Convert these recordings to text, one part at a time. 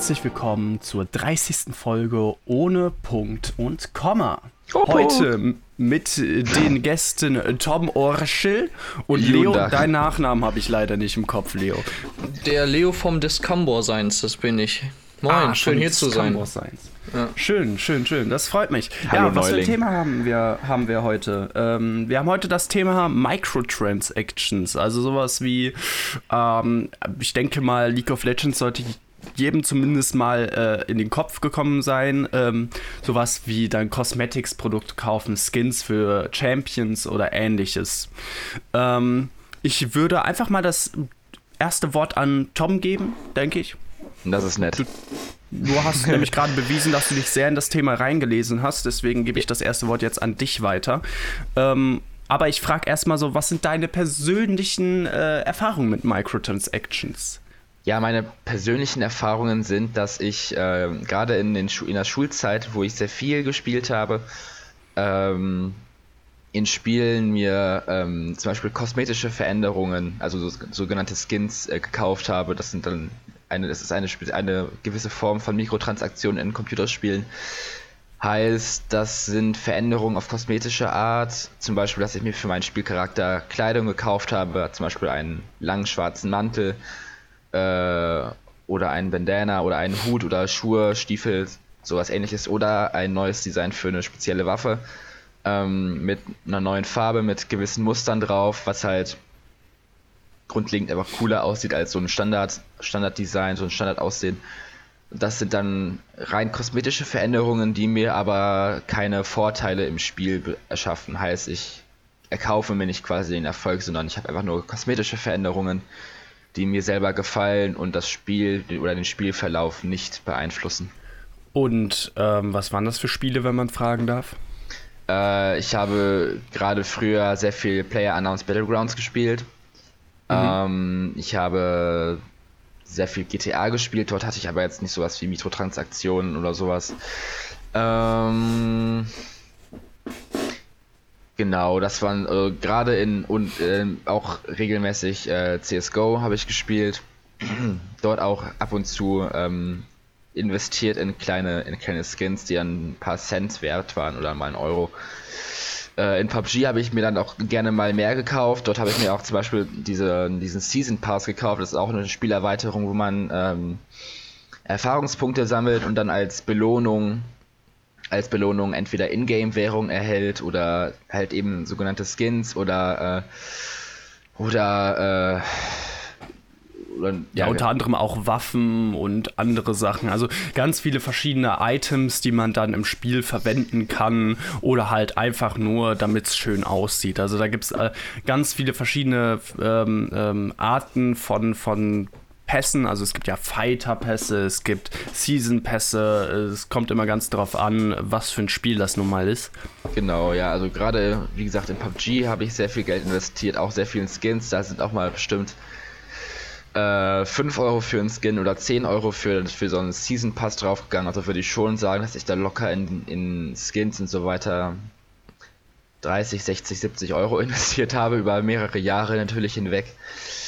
herzlich willkommen zur 30. Folge ohne Punkt und Komma. Heute mit den Gästen Tom Orschel und Leo. Deinen Nachnamen habe ich leider nicht im Kopf, Leo. Der Leo vom Discambor Seins, das bin ich. Moin, ah, schön hier zu sein. Ja. Schön, schön, schön. Das freut mich. Hallo, ja, was Neuling. für ein Thema haben wir, haben wir heute? Ähm, wir haben heute das Thema Microtransactions. Also sowas wie, ähm, ich denke mal, League of Legends sollte jedem zumindest mal äh, in den Kopf gekommen sein. Ähm, sowas wie dann Cosmetics-Produkte kaufen, Skins für Champions oder ähnliches. Ähm, ich würde einfach mal das erste Wort an Tom geben, denke ich. Das ist nett. Du, du hast nämlich gerade bewiesen, dass du dich sehr in das Thema reingelesen hast, deswegen gebe ich das erste Wort jetzt an dich weiter. Ähm, aber ich frage erstmal so, was sind deine persönlichen äh, Erfahrungen mit Microtransactions? Ja, meine persönlichen Erfahrungen sind, dass ich äh, gerade in, in der Schulzeit, wo ich sehr viel gespielt habe, ähm, in Spielen mir ähm, zum Beispiel kosmetische Veränderungen, also so, sogenannte Skins äh, gekauft habe. Das sind dann eine, das ist eine, eine gewisse Form von Mikrotransaktionen in Computerspielen. Heißt, das sind Veränderungen auf kosmetische Art. Zum Beispiel, dass ich mir für meinen Spielcharakter Kleidung gekauft habe, zum Beispiel einen langen schwarzen Mantel äh, oder einen Bandana oder einen Hut oder Schuhe, Stiefel, sowas ähnliches oder ein neues Design für eine spezielle Waffe ähm, mit einer neuen Farbe, mit gewissen Mustern drauf, was halt grundlegend einfach cooler aussieht als so ein Standard, Standarddesign, so ein Standardaussehen. Das sind dann rein kosmetische Veränderungen, die mir aber keine Vorteile im Spiel erschaffen. Heißt, ich erkaufe mir nicht quasi den Erfolg, sondern ich habe einfach nur kosmetische Veränderungen, die mir selber gefallen und das Spiel oder den Spielverlauf nicht beeinflussen. Und ähm, was waren das für Spiele, wenn man fragen darf? Äh, ich habe gerade früher sehr viel Player Announced Battlegrounds gespielt. Mhm. Ähm, ich habe sehr viel GTA gespielt, dort hatte ich aber jetzt nicht sowas wie Mikrotransaktionen oder sowas. Ähm, genau, das waren äh, gerade in und äh, auch regelmäßig äh, CSGO habe ich gespielt. dort auch ab und zu ähm, investiert in kleine, in kleine Skins, die ein paar Cent wert waren oder mal ein Euro. Äh, in PUBG habe ich mir dann auch gerne mal mehr gekauft. Dort habe ich mir auch zum Beispiel diese, diesen Season Pass gekauft. Das ist auch eine Spielerweiterung, wo man ähm, Erfahrungspunkte sammelt und dann als Belohnung als Belohnung entweder Ingame-Währung erhält oder halt eben sogenannte Skins oder äh, oder äh, oder, ja, unter anderem auch Waffen und andere Sachen. Also ganz viele verschiedene Items, die man dann im Spiel verwenden kann oder halt einfach nur, damit es schön aussieht. Also da gibt es äh, ganz viele verschiedene ähm, ähm, Arten von, von Pässen. Also es gibt ja Fighter-Pässe, es gibt Season-Pässe. Es kommt immer ganz darauf an, was für ein Spiel das nun mal ist. Genau, ja. Also gerade, wie gesagt, in PUBG habe ich sehr viel Geld investiert, auch sehr vielen Skins. Da sind auch mal bestimmt äh, 5 Euro für einen Skin oder 10 Euro für, für so einen Season Pass draufgegangen. Also würde ich schon sagen, dass ich da locker in, in Skins und so weiter 30, 60, 70 Euro investiert habe, über mehrere Jahre natürlich hinweg.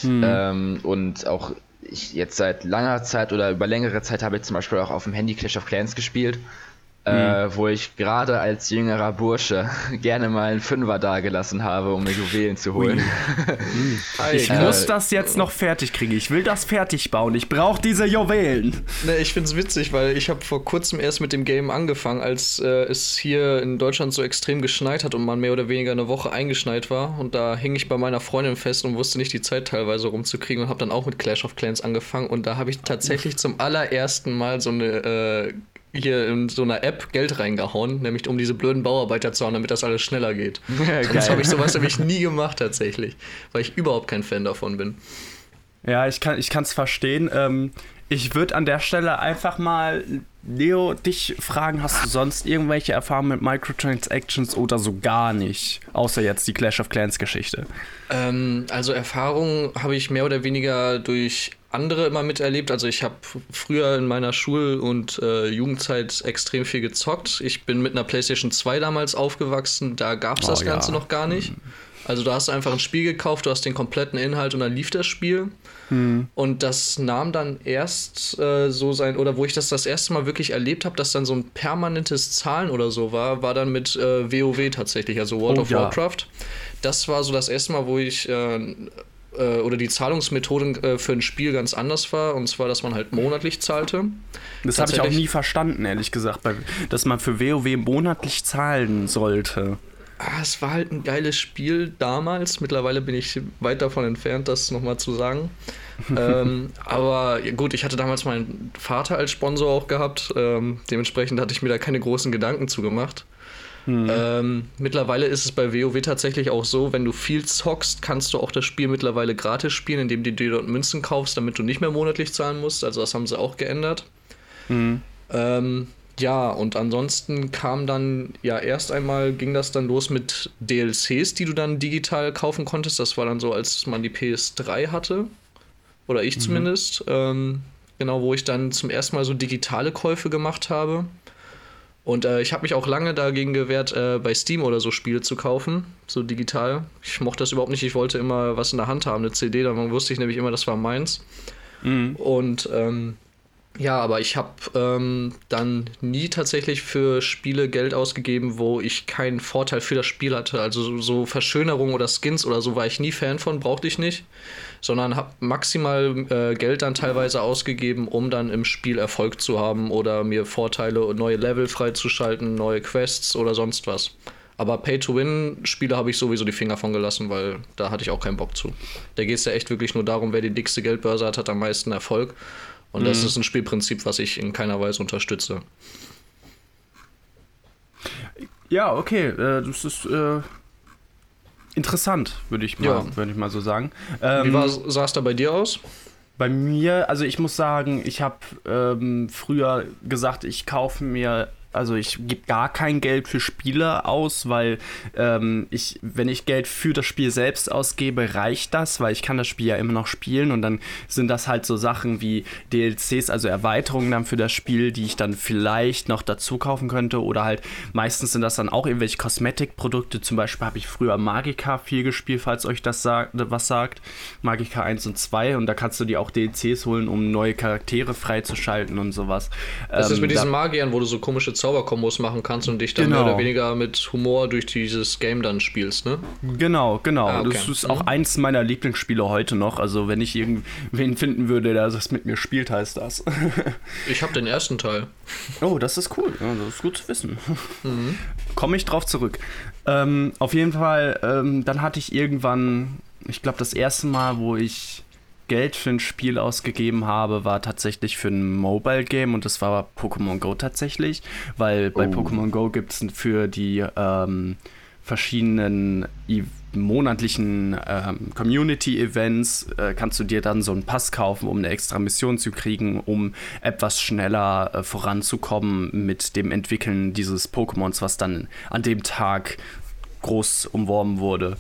Hm. Ähm, und auch ich jetzt seit langer Zeit oder über längere Zeit habe ich zum Beispiel auch auf dem Handy Clash of Clans gespielt äh, mhm. wo ich gerade als jüngerer Bursche gerne mal einen Fünfer dagelassen habe, um mir Juwelen zu holen. Mhm. ich äh, muss das jetzt noch fertig kriegen. Ich will das fertig bauen. Ich brauche diese Juwelen. Ne, ich finde es witzig, weil ich habe vor kurzem erst mit dem Game angefangen, als äh, es hier in Deutschland so extrem geschneit hat und man mehr oder weniger eine Woche eingeschneit war. Und da hing ich bei meiner Freundin fest und wusste nicht die Zeit teilweise rumzukriegen und habe dann auch mit Clash of Clans angefangen. Und da habe ich tatsächlich zum allerersten Mal so eine äh, hier in so einer App Geld reingehauen, nämlich um diese blöden Bauarbeiter zu haben, damit das alles schneller geht. Ja, das habe ich sowas nämlich nie gemacht tatsächlich, weil ich überhaupt kein Fan davon bin. Ja, ich kann es verstehen. Ähm, ich würde an der Stelle einfach mal, Leo, dich fragen, hast du sonst irgendwelche Erfahrungen mit Microtransactions oder so gar nicht? Außer jetzt die Clash of Clans Geschichte. Ähm, also Erfahrungen habe ich mehr oder weniger durch andere immer miterlebt. Also ich habe früher in meiner Schul- und äh, Jugendzeit extrem viel gezockt. Ich bin mit einer PlayStation 2 damals aufgewachsen, da gab es oh, das Ganze ja. noch gar nicht. Also du hast einfach ein Spiel gekauft, du hast den kompletten Inhalt und dann lief das Spiel. Hm. Und das nahm dann erst äh, so sein, oder wo ich das das erste Mal wirklich erlebt habe, dass dann so ein permanentes Zahlen oder so war, war dann mit äh, WoW tatsächlich, also World oh, of ja. Warcraft. Das war so das erste Mal, wo ich äh, äh oder die Zahlungsmethode äh, für ein Spiel ganz anders war, und zwar, dass man halt monatlich zahlte. Das habe ich auch nie verstanden, ehrlich gesagt, dass man für WoW monatlich zahlen sollte ah, es war halt ein geiles Spiel damals. Mittlerweile bin ich weit davon entfernt, das nochmal zu sagen. ähm, aber gut, ich hatte damals meinen Vater als Sponsor auch gehabt. Ähm, dementsprechend hatte ich mir da keine großen Gedanken zugemacht. Mhm. Ähm, mittlerweile ist es bei WoW tatsächlich auch so, wenn du viel zockst, kannst du auch das Spiel mittlerweile gratis spielen, indem du dir dort Münzen kaufst, damit du nicht mehr monatlich zahlen musst. Also das haben sie auch geändert. Mhm. Ähm, ja, und ansonsten kam dann, ja, erst einmal ging das dann los mit DLCs, die du dann digital kaufen konntest. Das war dann so, als man die PS3 hatte. Oder ich mhm. zumindest. Ähm, genau, wo ich dann zum ersten Mal so digitale Käufe gemacht habe. Und äh, ich habe mich auch lange dagegen gewehrt, äh, bei Steam oder so Spiele zu kaufen, so digital. Ich mochte das überhaupt nicht. Ich wollte immer was in der Hand haben, eine CD. Dann wusste ich nämlich immer, das war meins. Mhm. Und ähm, ja, aber ich habe ähm, dann nie tatsächlich für Spiele Geld ausgegeben, wo ich keinen Vorteil für das Spiel hatte. Also so, so Verschönerung oder Skins oder so war ich nie Fan von, brauchte ich nicht. Sondern habe maximal äh, Geld dann teilweise ausgegeben, um dann im Spiel Erfolg zu haben oder mir Vorteile neue Level freizuschalten, neue Quests oder sonst was. Aber Pay-to-Win-Spiele habe ich sowieso die Finger von gelassen, weil da hatte ich auch keinen Bock zu. Da geht es ja echt wirklich nur darum, wer die dickste Geldbörse hat, hat am meisten Erfolg. Und mhm. das ist ein Spielprinzip, was ich in keiner Weise unterstütze. Ja, okay, äh, das ist äh, interessant, würde ich, mal, ja. Würd ich mal so sagen. Ähm, Wie sah es da bei dir aus? Bei mir, also ich muss sagen, ich habe ähm, früher gesagt, ich kaufe mir also ich gebe gar kein Geld für Spiele aus, weil ähm, ich, wenn ich Geld für das Spiel selbst ausgebe, reicht das, weil ich kann das Spiel ja immer noch spielen und dann sind das halt so Sachen wie DLCs, also Erweiterungen dann für das Spiel, die ich dann vielleicht noch dazu kaufen könnte oder halt meistens sind das dann auch irgendwelche Kosmetikprodukte. Zum Beispiel habe ich früher Magica viel gespielt, falls euch das sagt, was sagt. Magica 1 und 2 und da kannst du dir auch DLCs holen, um neue Charaktere freizuschalten und sowas. Das ähm, ist mit diesen Magiern, wo du so komische Zauberkombos machen kannst und dich dann genau. mehr oder weniger mit Humor durch dieses Game dann spielst, ne? Genau, genau. Ah, okay. Das ist auch mhm. eins meiner Lieblingsspiele heute noch. Also wenn ich irgendwen finden würde, der das mit mir spielt, heißt das. ich habe den ersten Teil. Oh, das ist cool. Ja, das ist gut zu wissen. Mhm. Komme ich drauf zurück. Ähm, auf jeden Fall, ähm, dann hatte ich irgendwann, ich glaube, das erste Mal, wo ich Geld für ein Spiel ausgegeben habe, war tatsächlich für ein Mobile Game und das war Pokémon Go tatsächlich, weil bei oh. Pokémon Go gibt es für die ähm, verschiedenen monatlichen ähm, Community-Events äh, kannst du dir dann so einen Pass kaufen, um eine extra Mission zu kriegen, um etwas schneller äh, voranzukommen mit dem Entwickeln dieses Pokémons, was dann an dem Tag groß umworben wurde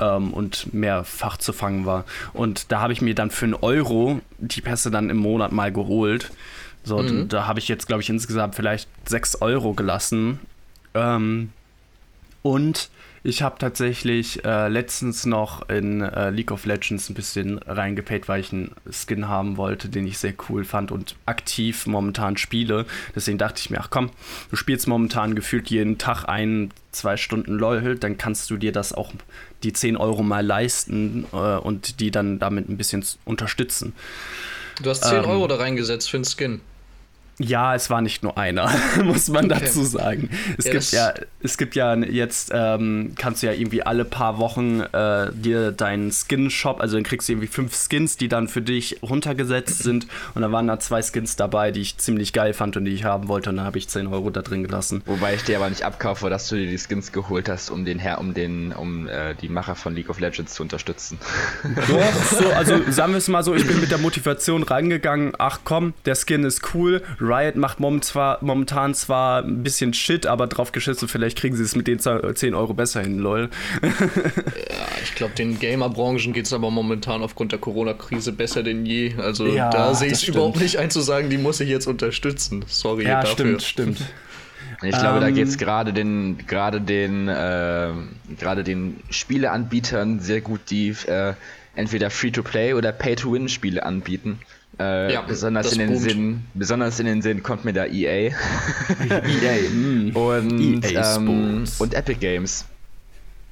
ähm, und mehrfach zu fangen war. Und da habe ich mir dann für einen Euro die Pässe dann im Monat mal geholt. So, mhm. da habe ich jetzt, glaube ich, insgesamt vielleicht 6 Euro gelassen. Ähm, und ich habe tatsächlich äh, letztens noch in äh, League of Legends ein bisschen reingepayt, weil ich einen Skin haben wollte, den ich sehr cool fand und aktiv momentan spiele. Deswegen dachte ich mir, ach komm, du spielst momentan gefühlt jeden Tag ein, zwei Stunden LOL, dann kannst du dir das auch die 10 Euro mal leisten äh, und die dann damit ein bisschen unterstützen. Du hast 10 ähm, Euro da reingesetzt für einen Skin. Ja, es war nicht nur einer, muss man okay. dazu sagen. Es ja, gibt ja, es gibt ja jetzt, ähm, kannst du ja irgendwie alle paar Wochen äh, dir deinen Skin-Shop, also dann kriegst du irgendwie fünf Skins, die dann für dich runtergesetzt sind. Und da waren da zwei Skins dabei, die ich ziemlich geil fand und die ich haben wollte. Und dann habe ich 10 Euro da drin gelassen. Wobei ich dir aber nicht abkaufe, dass du dir die Skins geholt hast, um den Herr, um den, um äh, die Macher von League of Legends zu unterstützen. Doch, so, also sagen wir es mal so, ich bin mit der Motivation rangegangen, ach komm, der Skin ist cool Riot macht momentan zwar ein bisschen Shit, aber drauf geschissen, vielleicht kriegen sie es mit den 10 Euro besser hin, lol. ja, ich glaube, den Gamer-Branchen geht es aber momentan aufgrund der Corona-Krise besser denn je. Also ja, da sehe ich es überhaupt nicht ein zu sagen, die muss ich jetzt unterstützen. Sorry ja, dafür. Ja, stimmt, stimmt. Ich glaube, da geht es ähm. gerade den, gerade den, äh, gerade den Spieleanbietern sehr gut, die äh, entweder Free-to-Play oder Pay-to-Win-Spiele anbieten. Äh, ja, besonders in den boomt. Sinn, besonders in den Sinn kommt mir da EA. EA mm. und, EA ähm, und Epic Games.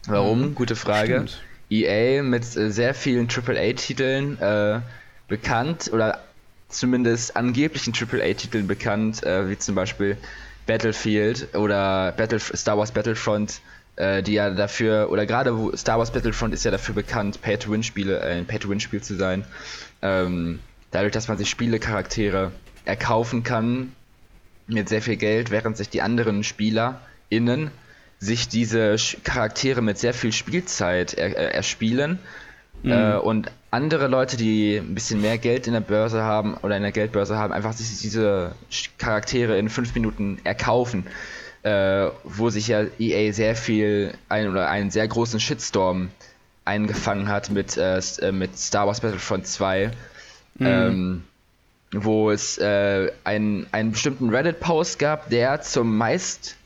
Warum? Mhm. Gute Frage. Stimmt. EA mit äh, sehr vielen AAA-Titeln äh, bekannt oder zumindest angeblichen AAA-Titeln bekannt, äh, wie zum Beispiel Battlefield oder Battle Star Wars Battlefront, äh, die ja dafür, oder gerade Star Wars Battlefront ist ja dafür bekannt, Pay-to-Win-Spiele, äh, ein Pay-to-Win-Spiel zu sein. Ähm, dadurch, dass man sich Spielecharaktere erkaufen kann mit sehr viel Geld, während sich die anderen SpielerInnen sich diese Charaktere mit sehr viel Spielzeit er, er, erspielen mhm. äh, und andere Leute, die ein bisschen mehr Geld in der Börse haben oder in der Geldbörse haben, einfach sich diese Charaktere in fünf Minuten erkaufen, äh, wo sich ja EA sehr viel ein oder einen sehr großen Shitstorm eingefangen hat mit, äh, äh mit Star Wars Battlefront 2 Mhm. Ähm, wo es äh, ein, einen bestimmten Reddit-Post gab, der zum meist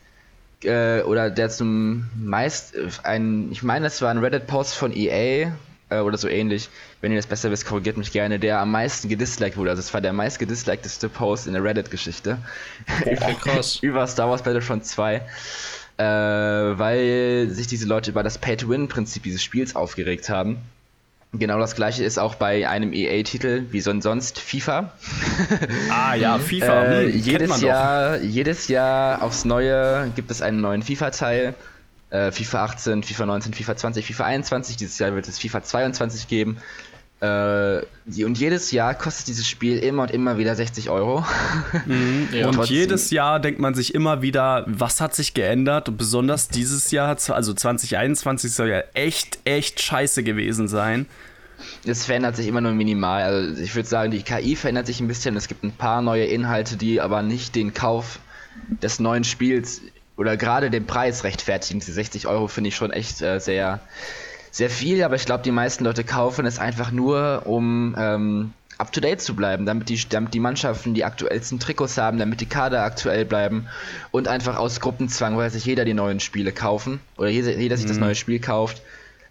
äh, oder der zum meist ein, ich meine, es war ein Reddit-Post von EA äh, oder so ähnlich. Wenn ihr das besser wisst, korrigiert mich gerne, der am meisten gedisliked wurde. Also es war der meist gedislikedeste Post in der Reddit-Geschichte. Über Star Wars Battlefront 2. Äh, weil sich diese Leute über das Pay-to-Win-Prinzip dieses Spiels aufgeregt haben. Genau das gleiche ist auch bei einem EA-Titel, wie sonst FIFA. Ah ja, FIFA. äh, hm, jedes, Jahr, jedes Jahr aufs Neue gibt es einen neuen FIFA-Teil. Äh, FIFA 18, FIFA 19, FIFA 20, FIFA 21. Dieses Jahr wird es FIFA 22 geben. Äh, und jedes Jahr kostet dieses Spiel immer und immer wieder 60 Euro. Mhm, ja. Und jedes Jahr denkt man sich immer wieder, was hat sich geändert? Und besonders dieses Jahr, also 2021 soll ja echt, echt scheiße gewesen sein. Es verändert sich immer nur minimal. Also ich würde sagen, die KI verändert sich ein bisschen. Es gibt ein paar neue Inhalte, die aber nicht den Kauf des neuen Spiels oder gerade den Preis rechtfertigen. Die 60 Euro finde ich schon echt äh, sehr, sehr viel, aber ich glaube, die meisten Leute kaufen es einfach nur, um ähm, up to date zu bleiben, damit die, damit die Mannschaften die aktuellsten Trikots haben, damit die Kader aktuell bleiben und einfach aus Gruppenzwang, weil sich jeder die neuen Spiele kaufen oder jeder, jeder sich mhm. das neue Spiel kauft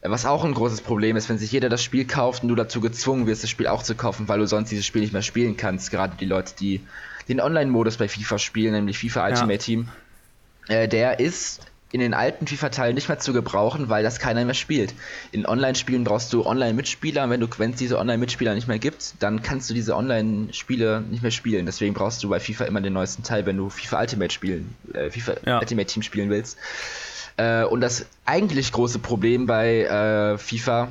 was auch ein großes Problem ist, wenn sich jeder das Spiel kauft und du dazu gezwungen wirst, das Spiel auch zu kaufen, weil du sonst dieses Spiel nicht mehr spielen kannst. Gerade die Leute, die den Online-Modus bei FIFA spielen, nämlich FIFA Ultimate ja. Team, äh, der ist in den alten FIFA-Teilen nicht mehr zu gebrauchen, weil das keiner mehr spielt. In Online-Spielen brauchst du Online-Mitspieler. Wenn wenn es diese Online-Mitspieler nicht mehr gibt, dann kannst du diese Online-Spiele nicht mehr spielen. Deswegen brauchst du bei FIFA immer den neuesten Teil, wenn du FIFA Ultimate spielen, äh, FIFA ja. Ultimate Team spielen willst. Äh, und das eigentlich große Problem bei äh, FIFA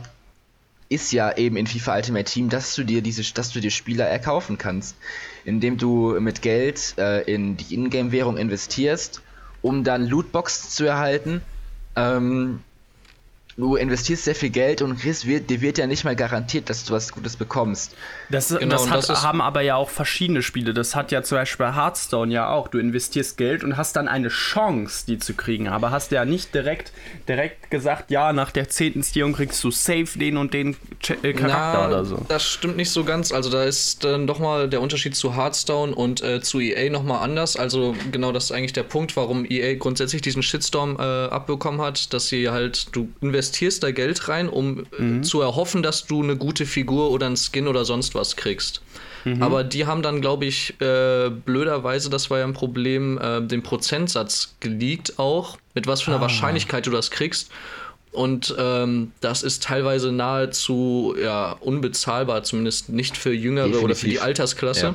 ist ja eben in FIFA Ultimate Team, dass du dir diese, dass du dir Spieler erkaufen kannst, indem du mit Geld äh, in die Ingame-Währung investierst, um dann Lootboxen zu erhalten. Ähm, du investierst sehr viel Geld und kriegst, wird, dir wird ja nicht mal garantiert, dass du was Gutes bekommst. Das, genau, das, hat, das haben aber ja auch verschiedene Spiele. Das hat ja zum Beispiel Hearthstone ja auch. Du investierst Geld und hast dann eine Chance, die zu kriegen. Aber hast ja nicht direkt, direkt gesagt, ja, nach der zehnten Stierung kriegst du safe den und den äh, Charakter Na, oder so. Das stimmt nicht so ganz. Also da ist dann doch mal der Unterschied zu Hearthstone und äh, zu EA nochmal anders. Also genau das ist eigentlich der Punkt, warum EA grundsätzlich diesen Shitstorm äh, abbekommen hat, dass sie halt, du investierst investierst da Geld rein, um äh, mhm. zu erhoffen, dass du eine gute Figur oder einen Skin oder sonst was kriegst. Mhm. Aber die haben dann, glaube ich, äh, blöderweise, das war ja ein Problem, äh, den Prozentsatz geleakt auch, mit was für einer ah. Wahrscheinlichkeit du das kriegst. Und ähm, das ist teilweise nahezu ja, unbezahlbar, zumindest nicht für Jüngere Definitiv. oder für die Altersklasse. Ja.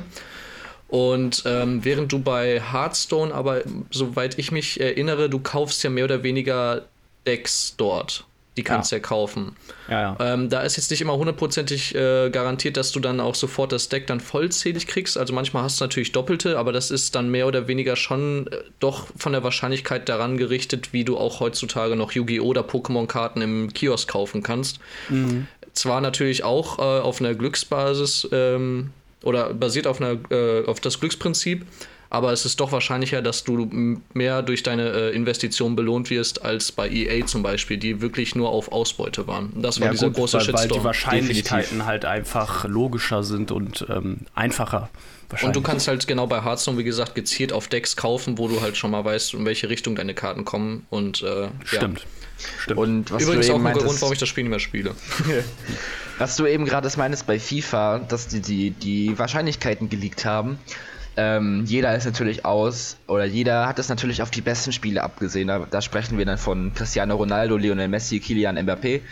Und ähm, während du bei Hearthstone, aber soweit ich mich erinnere, du kaufst ja mehr oder weniger Decks dort. Die kannst du ja. ja kaufen. Ja, ja. Ähm, da ist jetzt nicht immer hundertprozentig äh, garantiert, dass du dann auch sofort das Deck dann vollzählig kriegst. Also manchmal hast du natürlich Doppelte, aber das ist dann mehr oder weniger schon äh, doch von der Wahrscheinlichkeit daran gerichtet, wie du auch heutzutage noch Yu-Gi-Oh! oder Pokémon-Karten im Kiosk kaufen kannst. Mhm. Zwar natürlich auch äh, auf einer Glücksbasis ähm, oder basiert auf, einer, äh, auf das Glücksprinzip, aber es ist doch wahrscheinlicher, dass du mehr durch deine äh, Investition belohnt wirst als bei EA zum Beispiel, die wirklich nur auf Ausbeute waren. Das war ja, dieser gut, große weil, Shitstorm. Weil die Wahrscheinlichkeiten Definitiv. halt einfach logischer sind und ähm, einfacher. Und du kannst halt genau bei Hearthstone, wie gesagt, gezielt auf Decks kaufen, wo du halt schon mal weißt, in welche Richtung deine Karten kommen. Und äh, Stimmt. Ja. Stimmt. Und was Übrigens auch ein Grund, warum ich das Spiel nicht mehr spiele. was du eben gerade meinst bei FIFA, dass die, die die Wahrscheinlichkeiten geleakt haben. Ähm, jeder ist natürlich aus, oder jeder hat es natürlich auf die besten Spiele abgesehen. Da, da sprechen wir dann von Cristiano Ronaldo, Lionel Messi, Kilian Mbappé,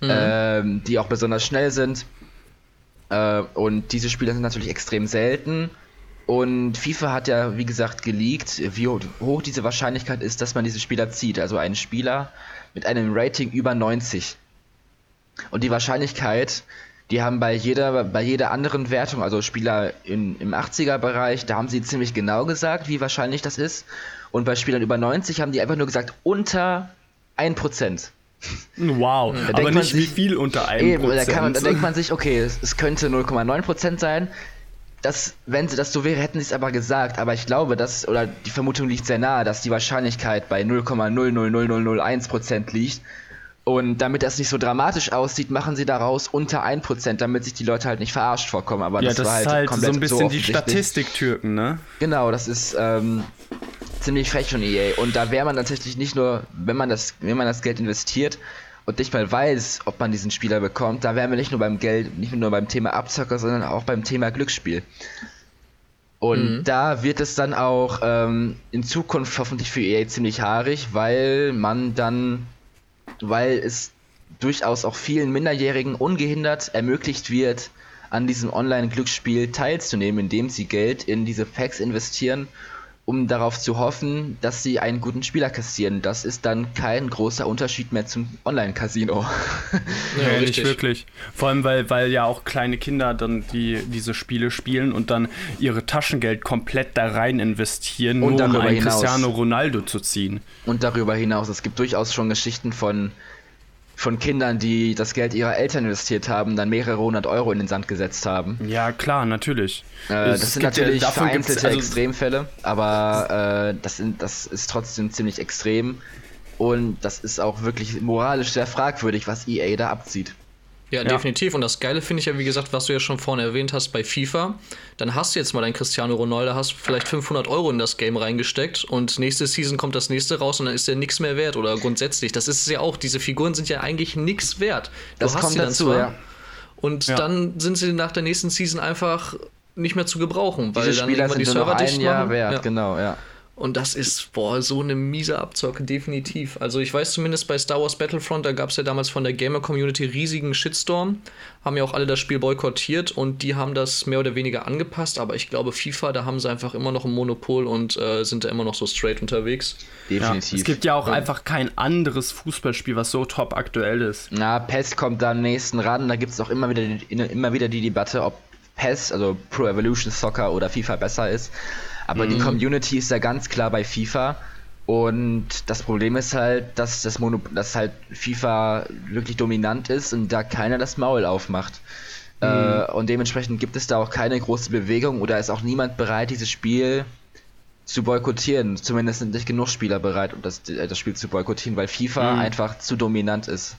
mhm. ähm, die auch besonders schnell sind. Äh, und diese Spiele sind natürlich extrem selten. Und FIFA hat ja, wie gesagt, geleakt, wie hoch diese Wahrscheinlichkeit ist, dass man diese Spieler zieht. Also einen Spieler mit einem Rating über 90. Und die Wahrscheinlichkeit, die haben bei jeder, bei jeder anderen Wertung, also Spieler in, im 80er-Bereich, da haben sie ziemlich genau gesagt, wie wahrscheinlich das ist. Und bei Spielern über 90 haben die einfach nur gesagt, unter 1%. Wow, da aber nicht sich, wie viel unter 1%. Eben, da, man, da denkt man sich, okay, es, es könnte 0,9% sein. Das, wenn sie das so wäre, hätten sie es aber gesagt. Aber ich glaube, dass, oder die Vermutung liegt sehr nahe, dass die Wahrscheinlichkeit bei 0,000001% liegt. Und damit das nicht so dramatisch aussieht, machen sie daraus unter 1%, damit sich die Leute halt nicht verarscht vorkommen. Aber ja, das, das war halt, ist halt komplett so ein bisschen so die Statistik-Türken, ne? Genau, das ist ähm, ziemlich frech von EA. Und da wäre man tatsächlich nicht nur, wenn man das, wenn man das Geld investiert und nicht mal weiß, ob man diesen Spieler bekommt, da wären wir nicht nur beim Geld, nicht nur beim Thema Abzocker, sondern auch beim Thema Glücksspiel. Und mhm. da wird es dann auch ähm, in Zukunft hoffentlich für EA ziemlich haarig, weil man dann weil es durchaus auch vielen Minderjährigen ungehindert ermöglicht wird, an diesem Online-Glücksspiel teilzunehmen, indem sie Geld in diese Packs investieren, um darauf zu hoffen, dass sie einen guten Spieler kassieren. Das ist dann kein großer Unterschied mehr zum Online-Casino. Ja, ja nicht wirklich. Vor allem, weil, weil ja auch kleine Kinder dann die, diese Spiele spielen und dann ihre Taschengeld komplett da rein investieren, und nur um einen hinaus. Cristiano Ronaldo zu ziehen. Und darüber hinaus, es gibt durchaus schon Geschichten von von Kindern, die das Geld ihrer Eltern investiert haben, dann mehrere hundert Euro in den Sand gesetzt haben. Ja, klar, natürlich. Äh, das sind natürlich ja, vereinzelte also Extremfälle, aber äh, das, sind, das ist trotzdem ziemlich extrem. Und das ist auch wirklich moralisch sehr fragwürdig, was EA da abzieht. Ja, ja, definitiv. Und das Geile finde ich ja, wie gesagt, was du ja schon vorne erwähnt hast bei FIFA. Dann hast du jetzt mal dein Cristiano Ronaldo, hast vielleicht 500 Euro in das Game reingesteckt und nächste Season kommt das nächste raus und dann ist der nichts mehr wert. Oder grundsätzlich, das ist es ja auch. Diese Figuren sind ja eigentlich nichts wert. Du das kommt dazu, zwar, ja. Und ja. dann sind sie nach der nächsten Season einfach nicht mehr zu gebrauchen, weil Diese dann Spieler sind die Server noch ein Jahr wert, genau, ja. Und das ist, boah, so eine miese Abzocke, definitiv. Also ich weiß zumindest bei Star Wars Battlefront, da gab es ja damals von der Gamer-Community riesigen Shitstorm. Haben ja auch alle das Spiel boykottiert und die haben das mehr oder weniger angepasst. Aber ich glaube, FIFA, da haben sie einfach immer noch ein Monopol und äh, sind da immer noch so straight unterwegs. Definitiv. Ja, es gibt ja auch ja. einfach kein anderes Fußballspiel, was so top aktuell ist. Na, PES kommt da am nächsten ran. Da gibt es auch immer wieder, die, immer wieder die Debatte, ob PES, also Pro Evolution Soccer oder FIFA besser ist. Aber mhm. die Community ist ja ganz klar bei FIFA. Und das Problem ist halt, dass das Mono dass halt FIFA wirklich dominant ist und da keiner das Maul aufmacht. Mhm. Äh, und dementsprechend gibt es da auch keine große Bewegung oder ist auch niemand bereit, dieses Spiel zu boykottieren. Zumindest sind nicht genug Spieler bereit, um das, äh, das Spiel zu boykottieren, weil FIFA mhm. einfach zu dominant ist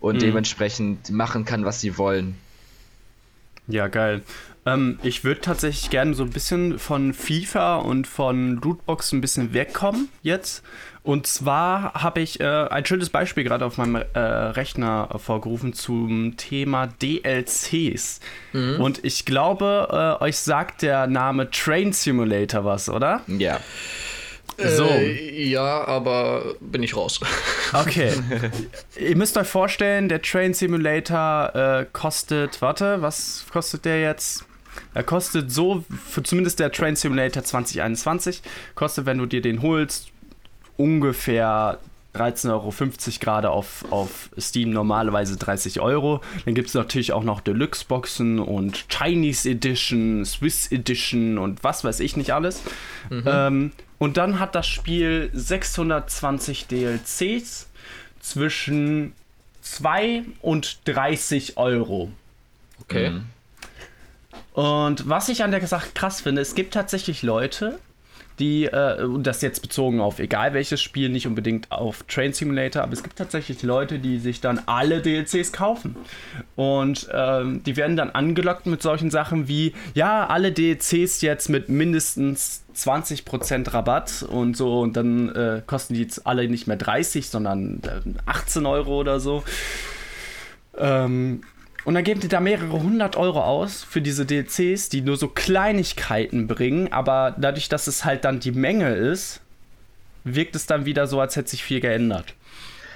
und mhm. dementsprechend machen kann, was sie wollen. Ja, geil. Ähm, ich würde tatsächlich gerne so ein bisschen von FIFA und von Lootbox ein bisschen wegkommen jetzt. Und zwar habe ich äh, ein schönes Beispiel gerade auf meinem äh, Rechner vorgerufen zum Thema DLCs. Mhm. Und ich glaube, äh, euch sagt der Name Train Simulator was, oder? Ja. So. Äh, ja, aber bin ich raus. Okay. Ihr müsst euch vorstellen, der Train Simulator äh, kostet, warte, was kostet der jetzt? Er kostet so, für zumindest der Train Simulator 2021, kostet, wenn du dir den holst, ungefähr 13,50 Euro gerade auf, auf Steam normalerweise 30 Euro. Dann gibt es natürlich auch noch Deluxe-Boxen und Chinese Edition, Swiss Edition und was weiß ich nicht alles. Mhm. Ähm, und dann hat das Spiel 620 DLCs zwischen 2 und 30 Euro. Okay. Mhm. Und was ich an der Sache krass finde, es gibt tatsächlich Leute, die, äh, das jetzt bezogen auf egal welches Spiel, nicht unbedingt auf Train Simulator, aber es gibt tatsächlich Leute, die sich dann alle DLCs kaufen. Und ähm, die werden dann angelockt mit solchen Sachen wie, ja, alle DLCs jetzt mit mindestens 20% Rabatt und so und dann äh, kosten die jetzt alle nicht mehr 30, sondern 18 äh, Euro oder so. Ähm, und dann geben die da mehrere hundert Euro aus für diese DLCs, die nur so Kleinigkeiten bringen, aber dadurch, dass es halt dann die Menge ist, wirkt es dann wieder so, als hätte sich viel geändert.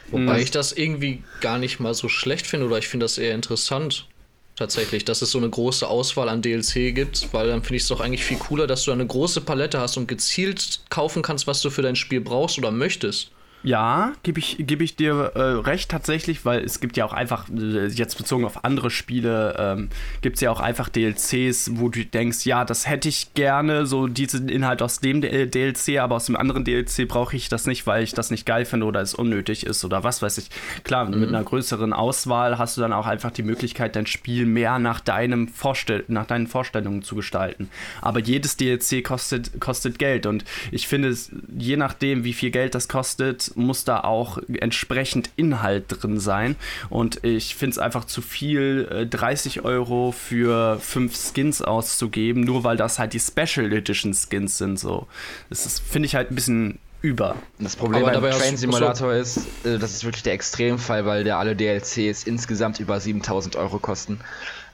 Wobei mhm. ich das irgendwie gar nicht mal so schlecht finde oder ich finde das eher interessant tatsächlich, dass es so eine große Auswahl an DLC gibt, weil dann finde ich es doch eigentlich viel cooler, dass du eine große Palette hast und gezielt kaufen kannst, was du für dein Spiel brauchst oder möchtest. Ja, gebe ich, geb ich dir äh, recht tatsächlich, weil es gibt ja auch einfach, äh, jetzt bezogen auf andere Spiele, ähm, gibt es ja auch einfach DLCs, wo du denkst, ja, das hätte ich gerne, so diesen Inhalt aus dem DLC, aber aus dem anderen DLC brauche ich das nicht, weil ich das nicht geil finde oder es unnötig ist oder was weiß ich. Klar, mhm. mit einer größeren Auswahl hast du dann auch einfach die Möglichkeit, dein Spiel mehr nach, deinem Vorstell nach deinen Vorstellungen zu gestalten. Aber jedes DLC kostet, kostet Geld und ich finde, je nachdem, wie viel Geld das kostet, muss da auch entsprechend Inhalt drin sein. Und ich finde es einfach zu viel, 30 äh, Euro für fünf Skins auszugeben, nur weil das halt die Special Edition Skins sind. So. Das finde ich halt ein bisschen über. Das Problem beim Train Simulator ist, äh, das ist wirklich der Extremfall, weil der alle DLCs insgesamt über 7000 Euro kosten.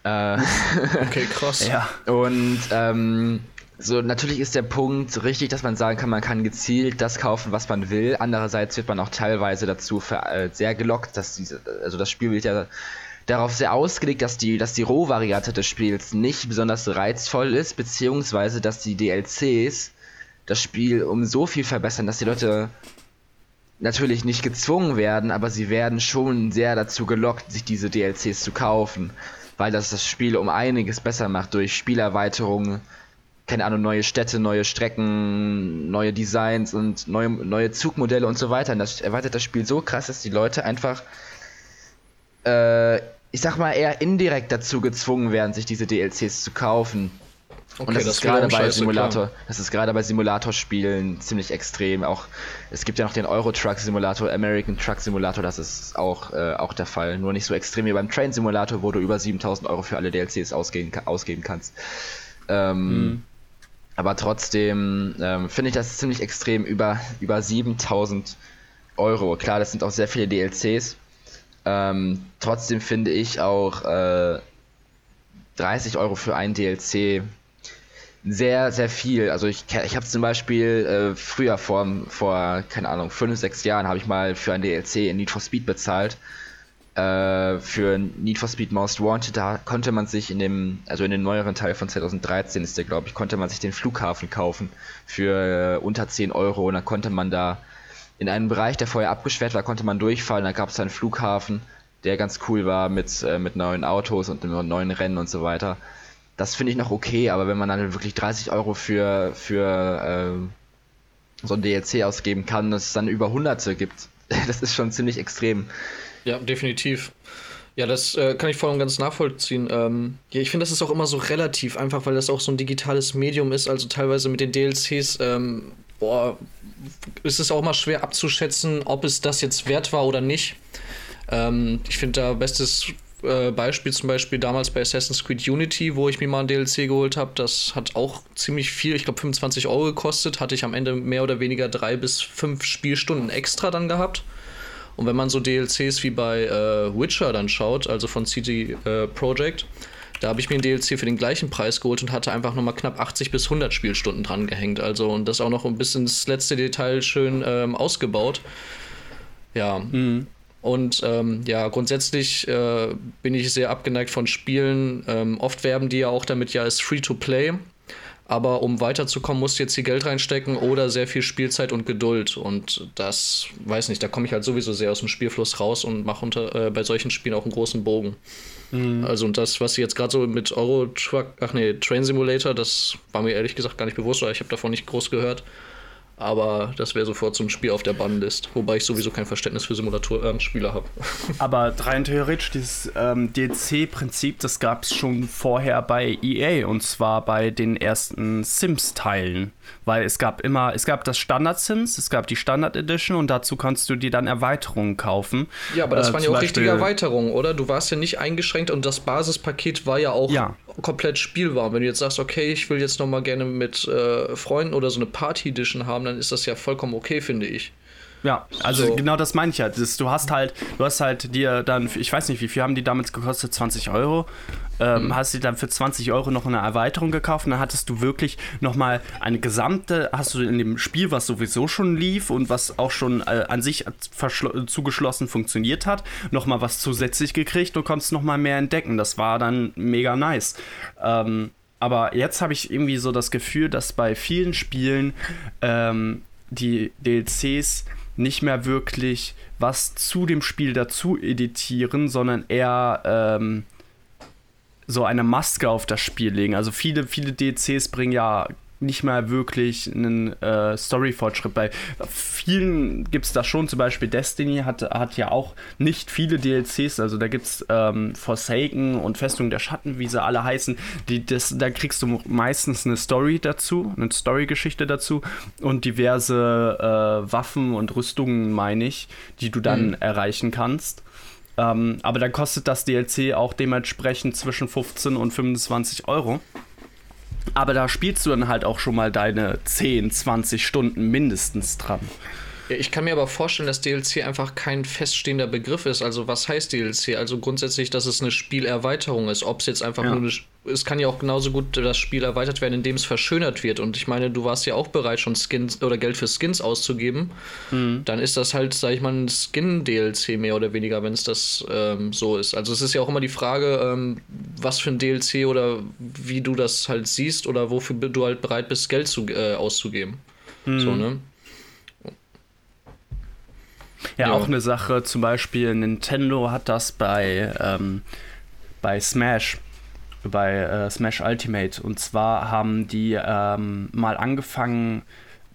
Äh, okay, krass. ja. Und ähm, so, natürlich ist der Punkt richtig, dass man sagen kann, man kann gezielt das kaufen, was man will. Andererseits wird man auch teilweise dazu äh, sehr gelockt, dass diese, also das Spiel wird ja darauf sehr ausgelegt, dass die, dass die Rohvariante des Spiels nicht besonders reizvoll ist, beziehungsweise dass die DLCs das Spiel um so viel verbessern, dass die Leute natürlich nicht gezwungen werden, aber sie werden schon sehr dazu gelockt, sich diese DLCs zu kaufen, weil das das Spiel um einiges besser macht durch Spielerweiterungen keine Ahnung, neue Städte, neue Strecken, neue Designs und neue, neue Zugmodelle und so weiter. Und das erweitert das Spiel so krass, dass die Leute einfach, äh, ich sag mal, eher indirekt dazu gezwungen werden, sich diese DLCs zu kaufen. Okay, und das, das ist gerade bei Simulator, klar. das ist gerade bei Simulatorspielen ziemlich extrem. Auch es gibt ja noch den Euro Truck Simulator, American Truck Simulator, das ist auch, äh, auch der Fall. Nur nicht so extrem wie beim Train Simulator, wo du über 7000 Euro für alle DLCs ausgehen, ausgeben kannst. Ähm, hm. Aber trotzdem ähm, finde ich das ziemlich extrem über, über 7000 Euro. Klar, das sind auch sehr viele DLCs. Ähm, trotzdem finde ich auch äh, 30 Euro für ein DLC sehr, sehr viel. Also ich, ich habe zum Beispiel äh, früher vor, vor, keine Ahnung, 5, 6 Jahren habe ich mal für ein DLC in Need for Speed bezahlt äh, für Need for Speed Most Wanted, da konnte man sich in dem, also in dem neueren Teil von 2013 ist der, glaube ich, konnte man sich den Flughafen kaufen für äh, unter 10 Euro und dann konnte man da in einem Bereich, der vorher abgesperrt war, konnte man durchfallen, da gab es einen Flughafen, der ganz cool war mit, äh, mit neuen Autos und neuen Rennen und so weiter. Das finde ich noch okay, aber wenn man dann wirklich 30 Euro für, für äh, so ein DLC ausgeben kann, dass es dann über Hunderte gibt, das ist schon ziemlich extrem. Ja, definitiv. Ja, das äh, kann ich voll und ganz nachvollziehen. Ähm, ja, ich finde, das ist auch immer so relativ, einfach weil das auch so ein digitales Medium ist. Also teilweise mit den DLCs, ähm, boah, ist es auch mal schwer abzuschätzen, ob es das jetzt wert war oder nicht. Ähm, ich finde da bestes äh, Beispiel zum Beispiel damals bei Assassin's Creed Unity, wo ich mir mal ein DLC geholt habe. Das hat auch ziemlich viel, ich glaube 25 Euro gekostet. Hatte ich am Ende mehr oder weniger drei bis fünf Spielstunden extra dann gehabt. Und wenn man so DLCs wie bei äh, Witcher dann schaut, also von CD äh, Projekt, da habe ich mir ein DLC für den gleichen Preis geholt und hatte einfach nochmal knapp 80 bis 100 Spielstunden dran gehängt. Also und das auch noch ein bisschen das letzte Detail schön ähm, ausgebaut. Ja. Mhm. Und ähm, ja, grundsätzlich äh, bin ich sehr abgeneigt von Spielen. Ähm, oft werben die ja auch damit, ja, ist free to play aber um weiterzukommen, musst du jetzt hier Geld reinstecken oder sehr viel Spielzeit und Geduld. Und das, weiß nicht, da komme ich halt sowieso sehr aus dem Spielfluss raus und mache äh, bei solchen Spielen auch einen großen Bogen. Mhm. Also und das, was sie jetzt gerade so mit Euro Truck, ach nee, Train Simulator, das war mir ehrlich gesagt gar nicht bewusst, oder ich habe davon nicht groß gehört. Aber das wäre sofort zum Spiel auf der Bannlist, wobei ich sowieso kein Verständnis für Simulator-Spieler äh, habe. Aber rein theoretisch, dieses ähm, DLC-Prinzip, das gab es schon vorher bei EA und zwar bei den ersten Sims-Teilen. Weil es gab immer, es gab das Standard-Sims, es gab die Standard Edition und dazu kannst du dir dann Erweiterungen kaufen. Ja, aber das äh, waren ja auch Beispiel, richtige Erweiterungen, oder? Du warst ja nicht eingeschränkt und das Basispaket war ja auch ja. Komplett spielbar. wenn du jetzt sagst, okay, ich will jetzt nochmal gerne mit äh, Freunden oder so eine Party-Edition haben, dann ist das ja vollkommen okay, finde ich. Ja, also so. genau das meine ich ja. Das, du hast halt, du hast halt dir dann, ich weiß nicht, wie viel haben die damals gekostet? 20 Euro. Ähm, mhm. Hast du dann für 20 Euro noch eine Erweiterung gekauft und dann hattest du wirklich nochmal eine gesamte, hast du in dem Spiel, was sowieso schon lief und was auch schon äh, an sich zugeschlossen funktioniert hat, nochmal was zusätzlich gekriegt und konntest nochmal mehr entdecken. Das war dann mega nice. Ähm, aber jetzt habe ich irgendwie so das Gefühl, dass bei vielen Spielen ähm, die DLCs nicht mehr wirklich was zu dem Spiel dazu editieren, sondern eher ähm, so eine Maske auf das Spiel legen. Also viele, viele DLCs bringen ja nicht mehr wirklich einen äh, Story-Fortschritt. Bei vielen gibt es das schon, zum Beispiel Destiny hat, hat ja auch nicht viele DLCs, also da gibt es ähm, Forsaken und Festung der Schatten, wie sie alle heißen, die, das, da kriegst du meistens eine Story dazu, eine Story-Geschichte dazu und diverse äh, Waffen und Rüstungen, meine ich, die du dann mhm. erreichen kannst. Ähm, aber dann kostet das DLC auch dementsprechend zwischen 15 und 25 Euro. Aber da spielst du dann halt auch schon mal deine 10, 20 Stunden mindestens dran. Ich kann mir aber vorstellen, dass DLC einfach kein feststehender Begriff ist. Also was heißt DLC? Also grundsätzlich, dass es eine Spielerweiterung ist. Ob es jetzt einfach ja. nur eine, es kann ja auch genauso gut das Spiel erweitert werden, indem es verschönert wird. Und ich meine, du warst ja auch bereit, schon Skins oder Geld für Skins auszugeben. Mhm. Dann ist das halt, sag ich mal, ein Skin-DLC mehr oder weniger, wenn es das ähm, so ist. Also es ist ja auch immer die Frage, ähm, was für ein DLC oder wie du das halt siehst oder wofür du halt bereit bist, Geld zu, äh, auszugeben. Mhm. So, ne? Ja, ja, auch eine Sache, zum Beispiel Nintendo hat das bei, ähm, bei Smash, bei äh, Smash Ultimate. Und zwar haben die ähm, mal angefangen,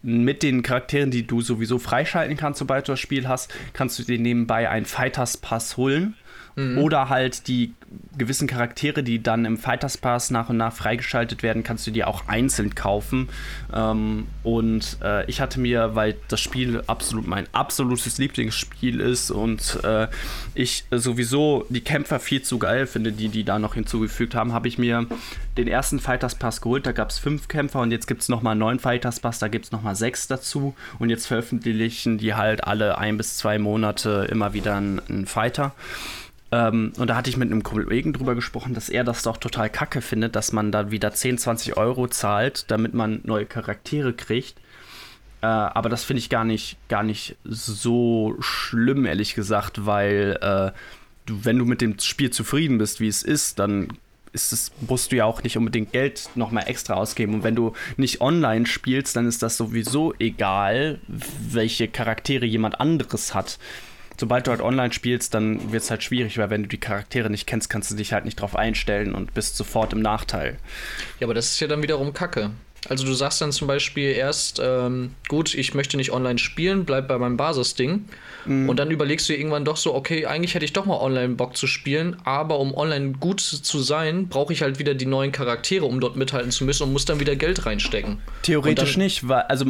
mit den Charakteren, die du sowieso freischalten kannst, sobald du das Spiel hast, kannst du dir nebenbei einen Fighters Pass holen. Mhm. Oder halt die gewissen Charaktere, die dann im Fighters Pass nach und nach freigeschaltet werden, kannst du dir auch einzeln kaufen. Ähm, und äh, ich hatte mir, weil das Spiel absolut mein absolutes Lieblingsspiel ist und äh, ich sowieso die Kämpfer viel zu geil finde, die die da noch hinzugefügt haben, habe ich mir den ersten Fighters Pass geholt. Da gab es fünf Kämpfer und jetzt gibt es nochmal neun Fighters Pass, da gibt es nochmal sechs dazu. Und jetzt veröffentlichen die halt alle ein bis zwei Monate immer wieder einen, einen Fighter. Ähm, und da hatte ich mit einem Kollegen drüber gesprochen, dass er das doch total kacke findet, dass man da wieder 10, 20 Euro zahlt, damit man neue Charaktere kriegt. Äh, aber das finde ich gar nicht, gar nicht so schlimm, ehrlich gesagt, weil äh, du, wenn du mit dem Spiel zufrieden bist, wie es ist, dann ist es, musst du ja auch nicht unbedingt Geld nochmal extra ausgeben. Und wenn du nicht online spielst, dann ist das sowieso egal, welche Charaktere jemand anderes hat sobald du halt online spielst, dann wird es halt schwierig, weil wenn du die Charaktere nicht kennst, kannst du dich halt nicht drauf einstellen und bist sofort im Nachteil. Ja, aber das ist ja dann wiederum Kacke. Also du sagst dann zum Beispiel erst, ähm, gut, ich möchte nicht online spielen, bleib bei meinem Basisding. Mhm. Und dann überlegst du dir irgendwann doch so, okay, eigentlich hätte ich doch mal online Bock zu spielen, aber um online gut zu sein, brauche ich halt wieder die neuen Charaktere, um dort mithalten zu müssen und muss dann wieder Geld reinstecken. Theoretisch nicht, weil, also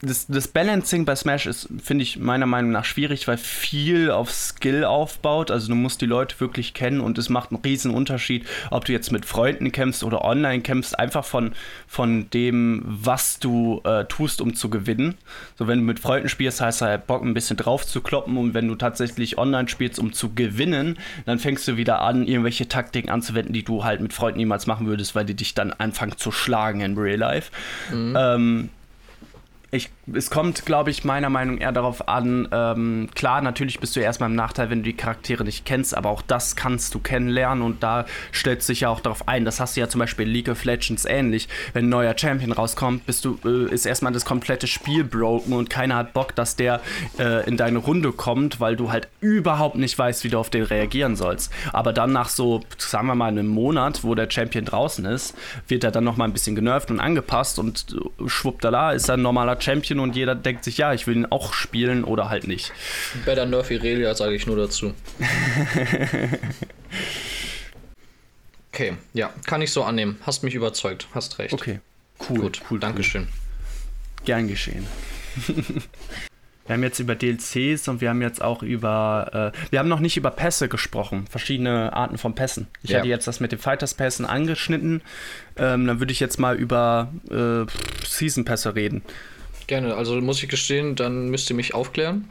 das, das Balancing bei Smash ist, finde ich meiner Meinung nach schwierig, weil viel auf Skill aufbaut. Also du musst die Leute wirklich kennen und es macht einen riesen Unterschied, ob du jetzt mit Freunden kämpfst oder online kämpfst, einfach von, von dem, dem, was du äh, tust, um zu gewinnen. So, wenn du mit Freunden spielst, heißt halt Bock ein bisschen drauf zu kloppen und wenn du tatsächlich online spielst, um zu gewinnen, dann fängst du wieder an, irgendwelche Taktiken anzuwenden, die du halt mit Freunden niemals machen würdest, weil die dich dann anfangen zu schlagen in Real Life. Mhm. Ähm, ich, es kommt, glaube ich, meiner Meinung nach eher darauf an, ähm, klar, natürlich bist du erstmal im Nachteil, wenn du die Charaktere nicht kennst, aber auch das kannst du kennenlernen und da stellt sich ja auch darauf ein. Das hast du ja zum Beispiel in League of Legends ähnlich. Wenn ein neuer Champion rauskommt, bist du, äh, ist erstmal das komplette Spiel broken und keiner hat Bock, dass der äh, in deine Runde kommt, weil du halt überhaupt nicht weißt, wie du auf den reagieren sollst. Aber dann nach so, sagen wir mal, einem Monat, wo der Champion draußen ist, wird er dann nochmal ein bisschen genervt und angepasst und äh, schwuppdala ist er ein normaler Champion und jeder denkt sich, ja, ich will ihn auch spielen oder halt nicht. Better Nerf Irelia sage ich nur dazu. okay, ja, kann ich so annehmen. Hast mich überzeugt, hast recht. Okay, cool. Gut, cool, Dankeschön. Cool. Gern geschehen. Wir haben jetzt über DLCs und wir haben jetzt auch über. Äh, wir haben noch nicht über Pässe gesprochen, verschiedene Arten von Pässen. Ich ja. hatte jetzt das mit den Fighters-Pässen angeschnitten. Ähm, dann würde ich jetzt mal über äh, Season-Pässe reden. Gerne, also muss ich gestehen, dann müsst ihr mich aufklären.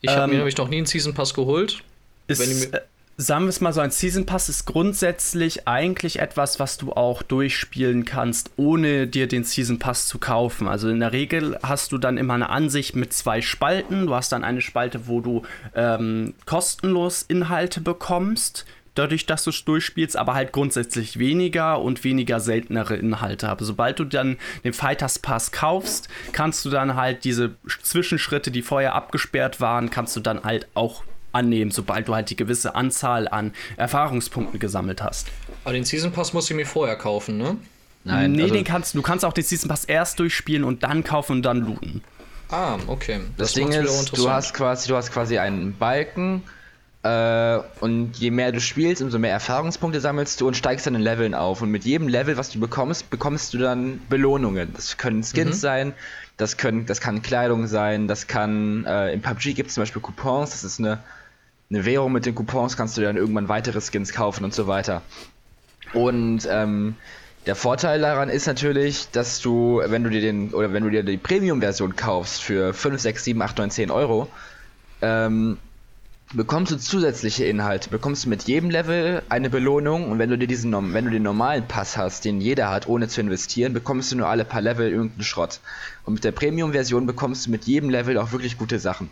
Ich habe ähm, mir nämlich noch nie einen Season Pass geholt. Ist, sagen wir es mal so, ein Season Pass ist grundsätzlich eigentlich etwas, was du auch durchspielen kannst, ohne dir den Season Pass zu kaufen. Also in der Regel hast du dann immer eine Ansicht mit zwei Spalten. Du hast dann eine Spalte, wo du ähm, kostenlos Inhalte bekommst. Dadurch, dass du es durchspielst, aber halt grundsätzlich weniger und weniger seltenere Inhalte. Aber sobald du dann den Fighters Pass kaufst, kannst du dann halt diese Zwischenschritte, die vorher abgesperrt waren, kannst du dann halt auch annehmen, sobald du halt die gewisse Anzahl an Erfahrungspunkten gesammelt hast. Aber den Season Pass musst du mir vorher kaufen, ne? Nein, nee, also den kannst du kannst auch den Season Pass erst durchspielen und dann kaufen und dann looten. Ah, okay. Das, das Ding ist, du hast quasi, du hast quasi einen Balken äh, und je mehr du spielst, umso mehr Erfahrungspunkte sammelst du und steigst dann in Leveln auf. Und mit jedem Level, was du bekommst, bekommst du dann Belohnungen. Das können Skins mhm. sein, das können, das kann Kleidung sein, das kann äh, im PUBG gibt es zum Beispiel Coupons, das ist eine eine Währung mit den Coupons kannst du dann irgendwann weitere Skins kaufen und so weiter. Und ähm, der Vorteil daran ist natürlich, dass du, wenn du dir den, oder wenn du dir die Premium-Version kaufst für 5, 6, 7, 8, 9, 10 Euro, ähm, bekommst du zusätzliche Inhalte, bekommst du mit jedem Level eine Belohnung und wenn du dir diesen, wenn du den normalen Pass hast, den jeder hat, ohne zu investieren, bekommst du nur alle paar Level irgendeinen Schrott. Und mit der Premium-Version bekommst du mit jedem Level auch wirklich gute Sachen.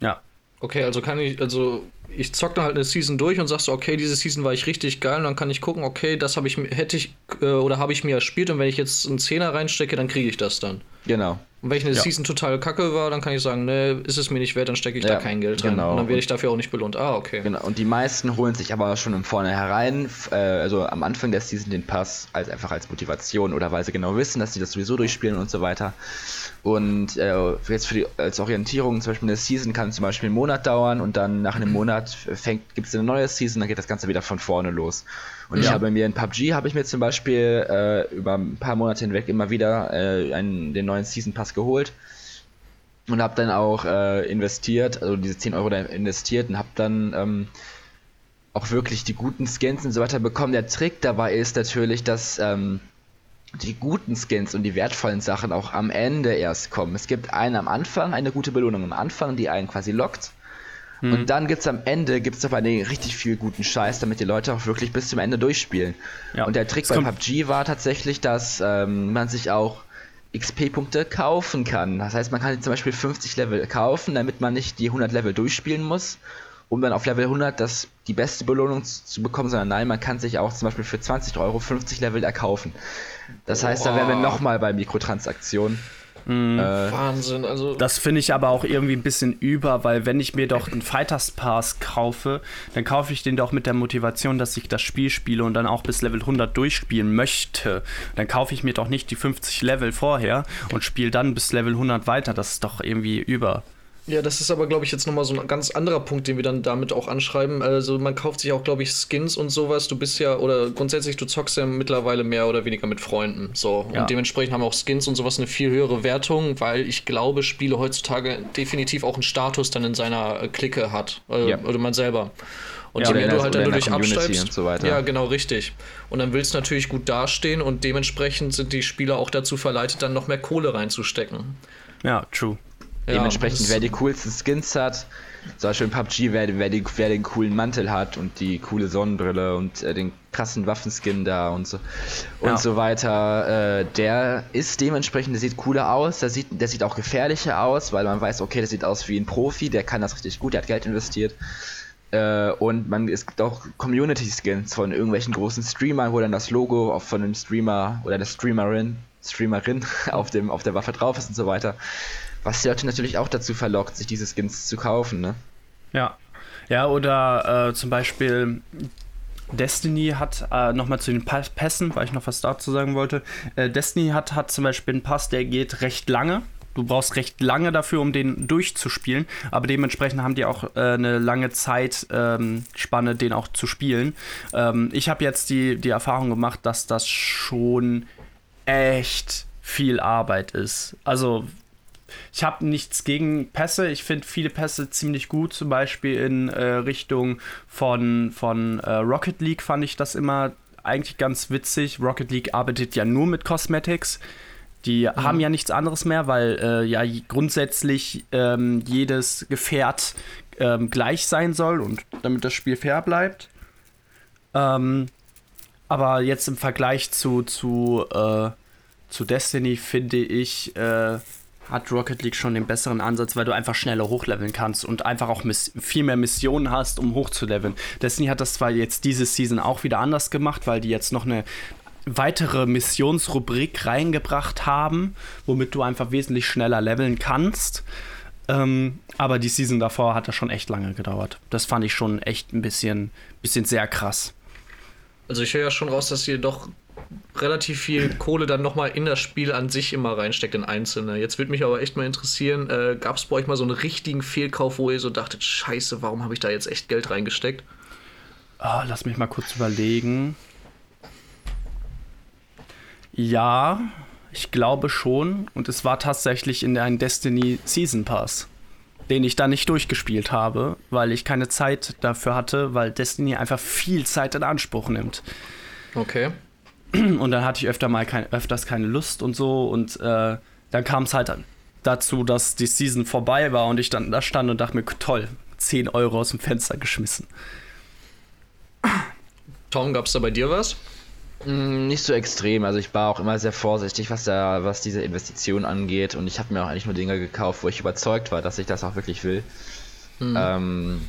Ja. Okay, also kann ich, also ich zock dann halt eine Season durch und sagst so, okay, diese Season war ich richtig geil und dann kann ich gucken, okay, das habe ich hätte ich äh, oder habe ich mir erspielt und wenn ich jetzt einen Zehner reinstecke, dann kriege ich das dann. Genau. Und wenn ich eine ja. Season total kacke war, dann kann ich sagen, ne, ist es mir nicht wert, dann stecke ich ja, da kein Geld rein. Genau. Und dann werde ich dafür auch nicht belohnt. Ah, okay. Genau. Und die meisten holen sich aber schon im Vornherein, äh, also am Anfang der Season den Pass als einfach als Motivation oder weil sie genau wissen, dass sie das sowieso durchspielen und so weiter. Und äh, jetzt für die als Orientierung, zum Beispiel eine Season kann zum Beispiel einen Monat dauern und dann nach einem Monat gibt es eine neue Season, dann geht das Ganze wieder von vorne los. Und ja. ich habe mir in PUBG habe ich mir zum Beispiel äh, über ein paar Monate hinweg immer wieder äh, einen, den neuen Season Pass geholt und habe dann auch äh, investiert, also diese 10 Euro da investiert und habe dann ähm, auch wirklich die guten Skins und so weiter bekommen. Der Trick dabei ist natürlich, dass ähm, die guten Skins und die wertvollen Sachen auch am Ende erst kommen. Es gibt einen am Anfang, eine gute Belohnung am Anfang, die einen quasi lockt. Mhm. Und dann gibt es am Ende gibt's aber eine richtig viel guten Scheiß, damit die Leute auch wirklich bis zum Ende durchspielen. Ja. Und der Trick bei PUBG war tatsächlich, dass ähm, man sich auch XP-Punkte kaufen kann. Das heißt, man kann zum Beispiel 50 Level kaufen, damit man nicht die 100 Level durchspielen muss, um dann auf Level 100 das, die beste Belohnung zu, bekommen, sondern nein, man kann sich auch zum Beispiel für 20 Euro 50 Level erkaufen. Das heißt, oh. da wären wir nochmal bei Mikrotransaktionen. Mhm. Äh, Wahnsinn, also. Das finde ich aber auch irgendwie ein bisschen über, weil wenn ich mir doch einen Fighters Pass kaufe, dann kaufe ich den doch mit der Motivation, dass ich das Spiel spiele und dann auch bis Level 100 durchspielen möchte. Dann kaufe ich mir doch nicht die 50 Level vorher und spiele dann bis Level 100 weiter. Das ist doch irgendwie über. Ja, das ist aber, glaube ich, jetzt nochmal so ein ganz anderer Punkt, den wir dann damit auch anschreiben. Also man kauft sich auch, glaube ich, Skins und sowas. Du bist ja, oder grundsätzlich, du zockst ja mittlerweile mehr oder weniger mit Freunden. So. Ja. Und dementsprechend haben auch Skins und sowas eine viel höhere Wertung, weil ich glaube, Spiele heutzutage definitiv auch einen Status dann in seiner Clique hat. Äh, ja. Oder man selber. Und ja, je mehr du halt dann dadurch absteigst. So ja, genau, richtig. Und dann willst du natürlich gut dastehen und dementsprechend sind die Spieler auch dazu verleitet, dann noch mehr Kohle reinzustecken. Ja, true. Ja, Dementsprechend, wer die coolsten Skins hat, zum Beispiel in PUBG, wer, wer, die, wer den coolen Mantel hat und die coole Sonnenbrille und äh, den krassen Waffenskin da und so und ja. so weiter, äh, der ist dementsprechend, der sieht cooler aus, der sieht, der sieht auch gefährlicher aus, weil man weiß, okay, der sieht aus wie ein Profi, der kann das richtig gut, der hat Geld investiert. Äh, und man, es gibt auch Community-Skins von irgendwelchen großen Streamern, wo dann das Logo auch von dem Streamer oder der Streamerin, Streamerin auf, dem, auf der Waffe drauf ist und so weiter. Was die Leute natürlich auch dazu verlockt, sich diese Skins zu kaufen, ne? Ja. Ja, oder äh, zum Beispiel Destiny hat, äh, nochmal zu den Pässen, weil ich noch was dazu sagen wollte, äh, Destiny hat, hat zum Beispiel einen Pass, der geht recht lange. du brauchst recht lange dafür, um den durchzuspielen, aber dementsprechend haben die auch äh, eine lange Zeitspanne, ähm, den auch zu spielen. Ähm, ich habe jetzt die, die Erfahrung gemacht, dass das schon echt viel Arbeit ist. Also ich habe nichts gegen Pässe. Ich finde viele Pässe ziemlich gut. Zum Beispiel in äh, Richtung von, von äh, Rocket League fand ich das immer eigentlich ganz witzig. Rocket League arbeitet ja nur mit Cosmetics. Die mhm. haben ja nichts anderes mehr, weil äh, ja grundsätzlich ähm, jedes Gefährt ähm, gleich sein soll und damit das Spiel fair bleibt. Ähm, aber jetzt im Vergleich zu, zu, äh, zu Destiny finde ich, äh, hat Rocket League schon den besseren Ansatz, weil du einfach schneller hochleveln kannst und einfach auch viel mehr Missionen hast, um hochzuleveln. Destiny hat das zwar jetzt diese Season auch wieder anders gemacht, weil die jetzt noch eine weitere Missionsrubrik reingebracht haben, womit du einfach wesentlich schneller leveln kannst. Ähm, aber die Season davor hat das schon echt lange gedauert. Das fand ich schon echt ein bisschen, bisschen sehr krass. Also ich höre ja schon raus, dass ihr doch relativ viel Kohle dann nochmal in das Spiel an sich immer reinsteckt, in einzelne. Jetzt würde mich aber echt mal interessieren, äh, gab es bei euch mal so einen richtigen Fehlkauf, wo ihr so dachtet, scheiße, warum habe ich da jetzt echt Geld reingesteckt? Oh, lass mich mal kurz überlegen. Ja, ich glaube schon. Und es war tatsächlich in einem Destiny Season Pass, den ich da nicht durchgespielt habe, weil ich keine Zeit dafür hatte, weil Destiny einfach viel Zeit in Anspruch nimmt. Okay. Und dann hatte ich öfter mal kein, öfters keine Lust und so. Und äh, dann kam es halt dazu, dass die Season vorbei war und ich dann da stand und dachte mir, toll, 10 Euro aus dem Fenster geschmissen. Tom, gab es da bei dir was? Mm, nicht so extrem. Also ich war auch immer sehr vorsichtig, was da, was diese Investition angeht. Und ich habe mir auch eigentlich nur Dinge gekauft, wo ich überzeugt war, dass ich das auch wirklich will. Mhm. Ähm,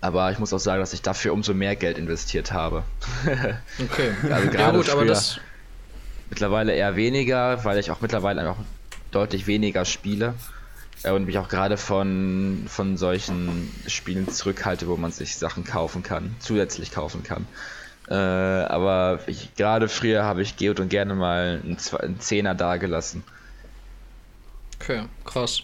aber ich muss auch sagen, dass ich dafür umso mehr Geld investiert habe. okay. also gerade ja, gut, aber das mittlerweile eher weniger, weil ich auch mittlerweile auch deutlich weniger spiele äh, und mich auch gerade von, von solchen Spielen zurückhalte, wo man sich Sachen kaufen kann, zusätzlich kaufen kann. Äh, aber gerade früher habe ich Geot und gerne mal einen, einen Zehner dagelassen. Okay, krass.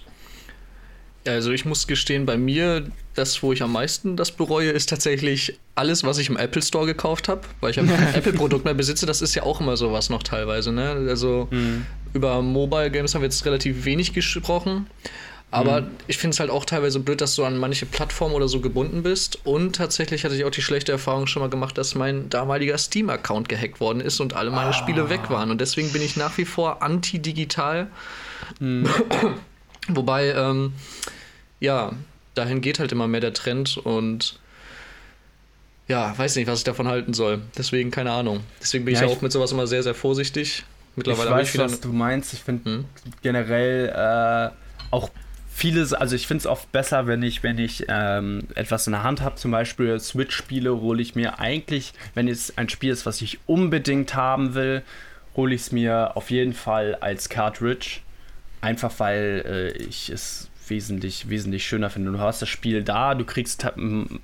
Also ich muss gestehen, bei mir, das, wo ich am meisten das bereue, ist tatsächlich alles, was ich im Apple Store gekauft habe, weil ich ein Apple-Produkt mehr besitze. Das ist ja auch immer sowas noch teilweise. Ne? Also mhm. über Mobile Games haben wir jetzt relativ wenig gesprochen. Aber mhm. ich finde es halt auch teilweise blöd, dass du an manche Plattformen oder so gebunden bist. Und tatsächlich hatte ich auch die schlechte Erfahrung schon mal gemacht, dass mein damaliger Steam-Account gehackt worden ist und alle meine ah. Spiele weg waren. Und deswegen bin ich nach wie vor anti-digital. Mhm. Wobei, ähm, ja, dahin geht halt immer mehr der Trend und ja, weiß nicht, was ich davon halten soll. Deswegen keine Ahnung. Deswegen bin ja, ich auch mit sowas immer sehr, sehr vorsichtig. Mittlerweile ich weiß, ich wieder was du meinst. Ich finde hm? generell äh, auch vieles, also ich finde es oft besser, wenn ich, wenn ich ähm, etwas in der Hand habe, zum Beispiel Switch-Spiele, hole ich mir eigentlich, wenn es ein Spiel ist, was ich unbedingt haben will, hole ich es mir auf jeden Fall als Cartridge. Einfach weil äh, ich es wesentlich, wesentlich schöner finde. Du hast das Spiel da, du kriegst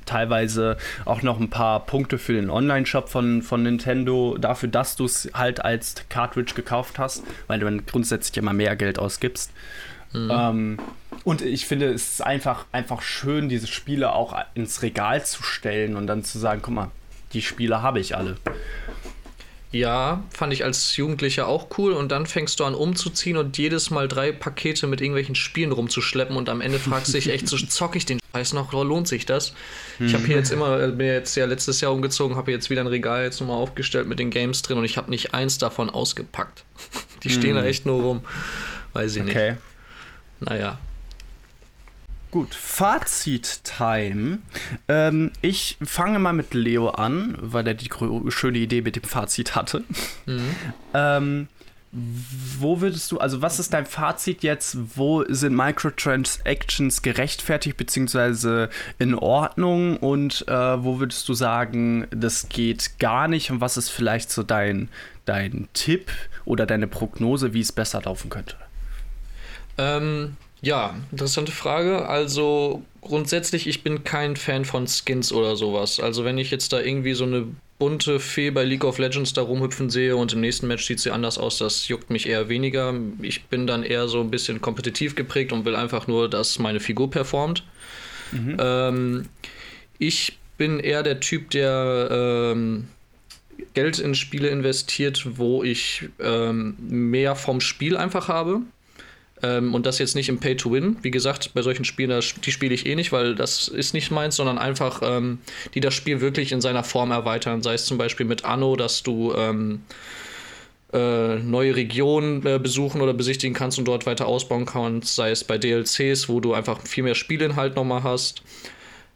teilweise auch noch ein paar Punkte für den Online-Shop von, von Nintendo dafür, dass du es halt als Cartridge gekauft hast, weil du dann grundsätzlich immer mehr Geld ausgibst. Mhm. Ähm, und ich finde, es ist einfach, einfach schön, diese Spiele auch ins Regal zu stellen und dann zu sagen, guck mal, die Spiele habe ich alle. Ja, fand ich als Jugendlicher auch cool. Und dann fängst du an umzuziehen und jedes Mal drei Pakete mit irgendwelchen Spielen rumzuschleppen und am Ende fragst du dich echt, so zocke ich den Scheiß noch, lohnt sich das? Ich habe hier jetzt immer, äh, bin jetzt ja letztes Jahr umgezogen, habe jetzt wieder ein Regal jetzt nochmal aufgestellt mit den Games drin und ich habe nicht eins davon ausgepackt. Die stehen da hm. echt nur rum. Weiß ich okay. nicht. Naja, Gut, Fazit-Time. Ähm, ich fange mal mit Leo an, weil er die schöne Idee mit dem Fazit hatte. Mhm. ähm, wo würdest du, also was ist dein Fazit jetzt? Wo sind Microtransactions gerechtfertigt bzw. in Ordnung und äh, wo würdest du sagen, das geht gar nicht und was ist vielleicht so dein, dein Tipp oder deine Prognose, wie es besser laufen könnte? Ähm, ja, interessante Frage. Also grundsätzlich, ich bin kein Fan von Skins oder sowas. Also wenn ich jetzt da irgendwie so eine bunte Fee bei League of Legends da rumhüpfen sehe und im nächsten Match sieht sie anders aus, das juckt mich eher weniger. Ich bin dann eher so ein bisschen kompetitiv geprägt und will einfach nur, dass meine Figur performt. Mhm. Ähm, ich bin eher der Typ, der ähm, Geld in Spiele investiert, wo ich ähm, mehr vom Spiel einfach habe. Ähm, und das jetzt nicht im Pay-to-Win. Wie gesagt, bei solchen Spielen, das, die spiele ich eh nicht, weil das ist nicht meins, sondern einfach, ähm, die das Spiel wirklich in seiner Form erweitern. Sei es zum Beispiel mit Anno, dass du ähm, äh, neue Regionen äh, besuchen oder besichtigen kannst und dort weiter ausbauen kannst. Sei es bei DLCs, wo du einfach viel mehr Spielinhalt nochmal hast.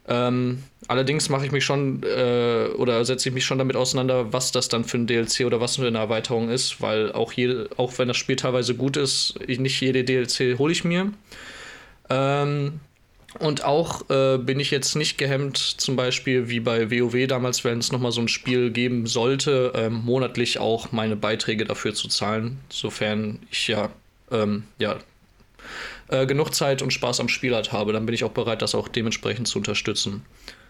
Ähm, allerdings mache ich mich schon äh, oder setze ich mich schon damit auseinander, was das dann für ein DLC oder was für eine Erweiterung ist, weil auch, jede, auch wenn das Spiel teilweise gut ist, ich, nicht jede DLC hole ich mir. Ähm, und auch äh, bin ich jetzt nicht gehemmt, zum Beispiel wie bei WoW damals, wenn es nochmal so ein Spiel geben sollte, ähm, monatlich auch meine Beiträge dafür zu zahlen, sofern ich ja, ähm, ja äh, genug Zeit und Spaß am Spiel halt habe, dann bin ich auch bereit, das auch dementsprechend zu unterstützen.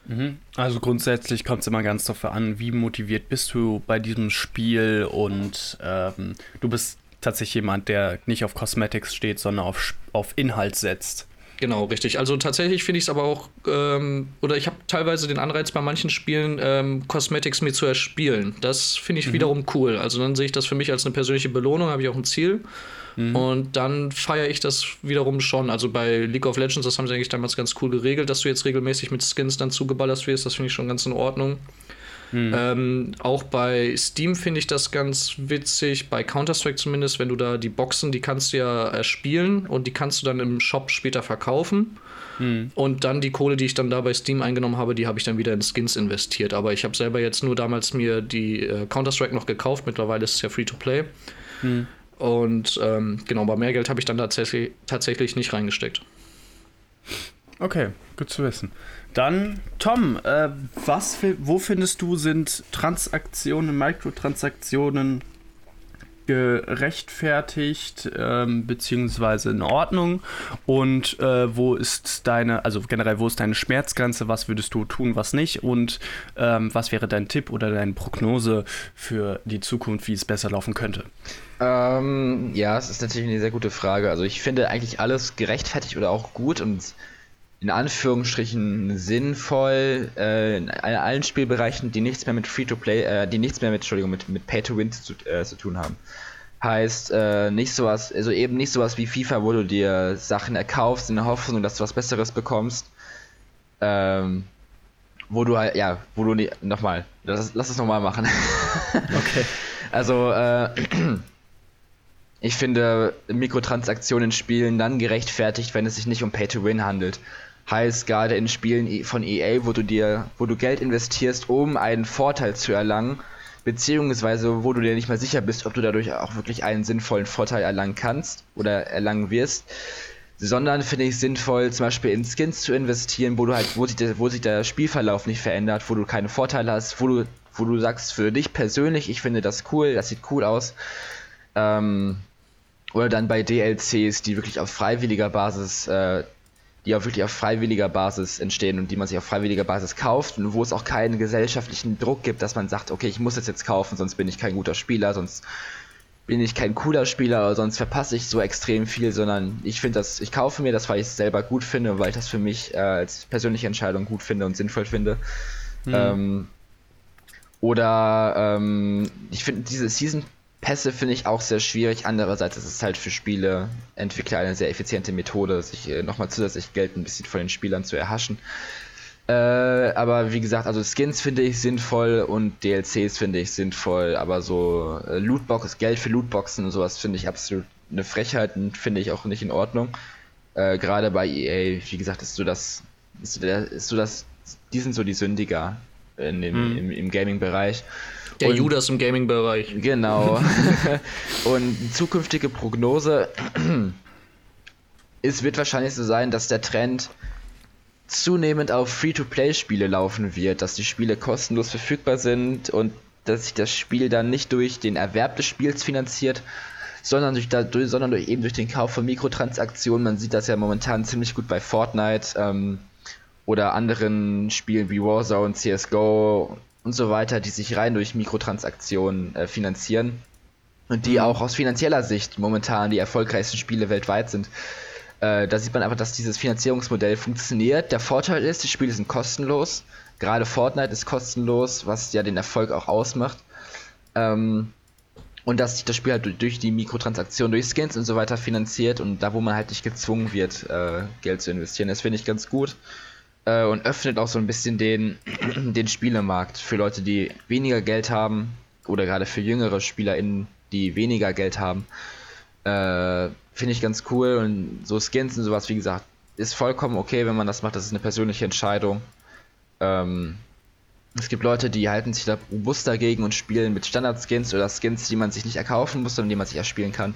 Mhm. Also grundsätzlich kommt es immer ganz darauf an, wie motiviert bist du bei diesem Spiel und ähm, du bist tatsächlich jemand, der nicht auf Cosmetics steht, sondern auf, auf Inhalt setzt. Genau, richtig. Also tatsächlich finde ich es aber auch, ähm, oder ich habe teilweise den Anreiz bei manchen Spielen, ähm, Cosmetics mir zu erspielen. Das finde ich mhm. wiederum cool. Also dann sehe ich das für mich als eine persönliche Belohnung, habe ich auch ein Ziel. Mhm. Und dann feiere ich das wiederum schon. Also bei League of Legends, das haben sie eigentlich damals ganz cool geregelt, dass du jetzt regelmäßig mit Skins dann zugeballert wirst. Das finde ich schon ganz in Ordnung. Mhm. Ähm, auch bei Steam finde ich das ganz witzig, bei Counter-Strike zumindest, wenn du da die Boxen, die kannst du ja erspielen und die kannst du dann im Shop später verkaufen. Mhm. Und dann die Kohle, die ich dann da bei Steam eingenommen habe, die habe ich dann wieder in Skins investiert. Aber ich habe selber jetzt nur damals mir die äh, Counter-Strike noch gekauft, mittlerweile ist es ja Free-to-Play. Mhm. Und ähm, genau, aber mehr Geld habe ich dann tatsächlich, tatsächlich nicht reingesteckt. Okay, gut zu wissen. Dann, Tom, äh, was, wo findest du sind Transaktionen, Mikrotransaktionen gerechtfertigt ähm, beziehungsweise in Ordnung und äh, wo ist deine, also generell, wo ist deine Schmerzgrenze, was würdest du tun, was nicht und ähm, was wäre dein Tipp oder deine Prognose für die Zukunft, wie es besser laufen könnte? Ähm, ja, es ist natürlich eine sehr gute Frage. Also ich finde eigentlich alles gerechtfertigt oder auch gut und in Anführungsstrichen sinnvoll äh, in allen Spielbereichen, die nichts mehr mit Free-to-Play, äh, die nichts mehr mit, Entschuldigung, mit, mit Pay-to-Win zu, äh, zu tun haben. Heißt, äh, nicht sowas, also eben nicht sowas wie FIFA, wo du dir Sachen erkaufst in der Hoffnung, dass du was Besseres bekommst. Ähm, wo du halt, ja, wo du, nochmal, lass, lass es nochmal machen. okay. Also, äh, ich finde Mikrotransaktionen in Spielen dann gerechtfertigt, wenn es sich nicht um Pay-to-Win handelt. Heißt gerade in Spielen von EA, wo du dir, wo du Geld investierst, um einen Vorteil zu erlangen, beziehungsweise wo du dir nicht mal sicher bist, ob du dadurch auch wirklich einen sinnvollen Vorteil erlangen kannst oder erlangen wirst. Sondern finde ich sinnvoll, zum Beispiel in Skins zu investieren, wo du halt, wo sich der, wo sich der Spielverlauf nicht verändert, wo du keine Vorteile hast, wo du, wo du sagst, für dich persönlich, ich finde das cool, das sieht cool aus. Ähm, oder dann bei DLCs, die wirklich auf freiwilliger Basis äh, die auch wirklich auf freiwilliger Basis entstehen und die man sich auf freiwilliger Basis kauft und wo es auch keinen gesellschaftlichen Druck gibt, dass man sagt, okay, ich muss es jetzt kaufen, sonst bin ich kein guter Spieler, sonst bin ich kein cooler Spieler, sonst verpasse ich so extrem viel, sondern ich finde das, ich kaufe mir das, weil ich es selber gut finde, weil ich das für mich äh, als persönliche Entscheidung gut finde und sinnvoll finde. Mhm. Ähm, oder ähm, ich finde diese Season Pässe finde ich auch sehr schwierig. Andererseits ist es halt für Spieleentwickler eine sehr effiziente Methode, sich äh, nochmal zusätzlich Geld ein bisschen von den Spielern zu erhaschen. Äh, aber wie gesagt, also Skins finde ich sinnvoll und DLCs finde ich sinnvoll, aber so äh, Lootbox, Geld für Lootboxen und sowas finde ich absolut eine Frechheit und finde ich auch nicht in Ordnung. Äh, Gerade bei EA, wie gesagt, ist so das, ist ist so das, die sind so die Sündiger in dem, mhm. im, im Gaming-Bereich. Der und, Judas im Gaming-Bereich. Genau. und zukünftige Prognose. es wird wahrscheinlich so sein, dass der Trend zunehmend auf Free-to-Play-Spiele laufen wird, dass die Spiele kostenlos verfügbar sind und dass sich das Spiel dann nicht durch den Erwerb des Spiels finanziert, sondern durch, dadurch, sondern durch, eben durch den Kauf von Mikrotransaktionen. Man sieht das ja momentan ziemlich gut bei Fortnite ähm, oder anderen Spielen wie Warzone, CSGO und so weiter, die sich rein durch Mikrotransaktionen äh, finanzieren und die mhm. auch aus finanzieller Sicht momentan die erfolgreichsten Spiele weltweit sind. Äh, da sieht man einfach, dass dieses Finanzierungsmodell funktioniert. Der Vorteil ist, die Spiele sind kostenlos. Gerade Fortnite ist kostenlos, was ja den Erfolg auch ausmacht. Ähm, und dass sich das Spiel halt durch die Mikrotransaktionen, durch Skins und so weiter finanziert und da, wo man halt nicht gezwungen wird, äh, Geld zu investieren. Das finde ich ganz gut äh, und öffnet auch so ein bisschen den, den Spielemarkt für Leute, die weniger Geld haben oder gerade für jüngere SpielerInnen, die weniger Geld haben. Äh, finde ich ganz cool und so Skins und sowas, wie gesagt, ist vollkommen okay, wenn man das macht. Das ist eine persönliche Entscheidung. Ähm, es gibt Leute, die halten sich da robust dagegen und spielen mit Standard-Skins oder Skins, die man sich nicht erkaufen muss, sondern die man sich erspielen kann.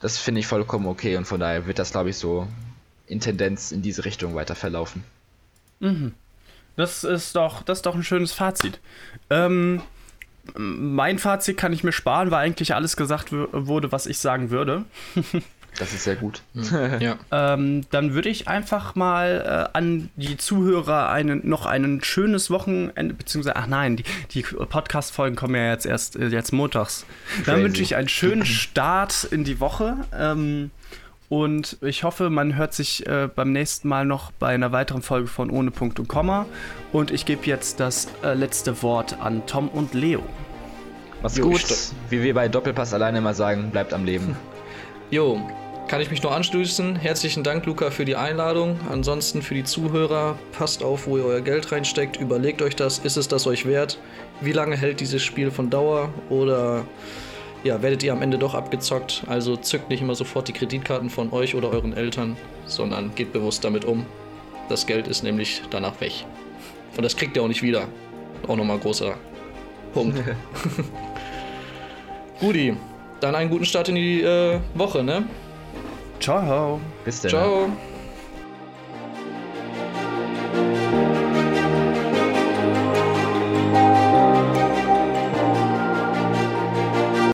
Das finde ich vollkommen okay und von daher wird das, glaube ich, so in Tendenz in diese Richtung weiter verlaufen. Mhm. Das ist doch, das ist doch ein schönes Fazit. Ähm, mein Fazit kann ich mir sparen, weil eigentlich alles gesagt wurde, was ich sagen würde. Das ist sehr gut. Hm. ja. ähm, dann würde ich einfach mal äh, an die Zuhörer einen, noch ein schönes Wochenende, beziehungsweise, ach nein, die, die Podcast-Folgen kommen ja jetzt erst äh, jetzt montags. Crazy. Dann wünsche ich einen schönen Start in die Woche. Ähm, und ich hoffe, man hört sich äh, beim nächsten Mal noch bei einer weiteren Folge von Ohne Punkt und Komma. Und ich gebe jetzt das äh, letzte Wort an Tom und Leo. Mach's gut. Wie wir bei Doppelpass alleine immer sagen, bleibt am Leben. Jo, kann ich mich nur anschließen. Herzlichen Dank, Luca, für die Einladung. Ansonsten für die Zuhörer, passt auf, wo ihr euer Geld reinsteckt. Überlegt euch das. Ist es das euch wert? Wie lange hält dieses Spiel von Dauer? Oder ja, werdet ihr am Ende doch abgezockt? Also zückt nicht immer sofort die Kreditkarten von euch oder euren Eltern, sondern geht bewusst damit um. Das Geld ist nämlich danach weg. Und das kriegt ihr auch nicht wieder. Auch nochmal großer Punkt. Gudi, dann einen guten Start in die äh, Woche, ne? Ciao. Bis dann. Ciao.